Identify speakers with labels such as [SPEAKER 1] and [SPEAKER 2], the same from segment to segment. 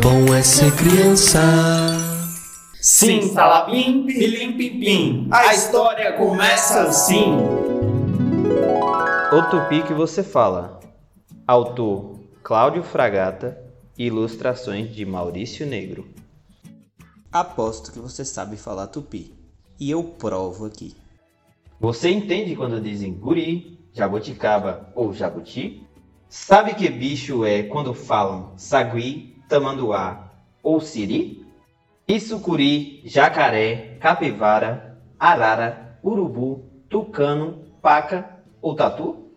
[SPEAKER 1] Bom é ser criança.
[SPEAKER 2] Sim, salapim, pilim, pim, pim. A história começa assim.
[SPEAKER 3] O Tupi que você fala. Autor Cláudio Fragata. Ilustrações de Maurício Negro.
[SPEAKER 4] Aposto que você sabe falar tupi. E eu provo aqui.
[SPEAKER 3] Você entende quando dizem guri, jabuticaba ou jabuti? Sabe que bicho é quando falam sagui, tamanduá ou siri? Sucuri, jacaré, capivara, arara, urubu, tucano, paca ou tatu?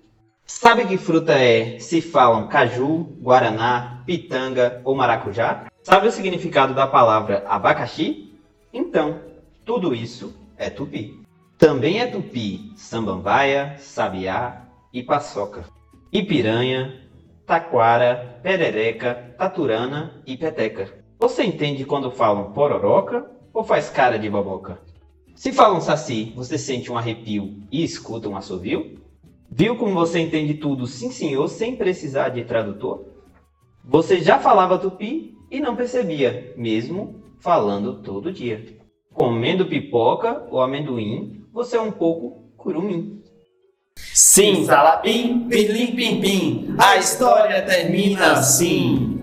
[SPEAKER 3] Sabe que fruta é se falam caju, guaraná, pitanga ou maracujá? Sabe o significado da palavra abacaxi? Então, tudo isso é tupi. Também é tupi samambaia, sabiá e paçoca. E piranha, taquara, perereca, taturana e peteca. Você entende quando falam pororoca ou faz cara de boboca? Se falam saci, você sente um arrepio e escuta um assovio? Viu como você entende tudo, sim senhor, sem precisar de tradutor? Você já falava tupi e não percebia, mesmo falando todo dia. Comendo pipoca ou amendoim, você é um pouco curumim.
[SPEAKER 2] Sim, salapim, pilim, pim, pim. A história termina assim.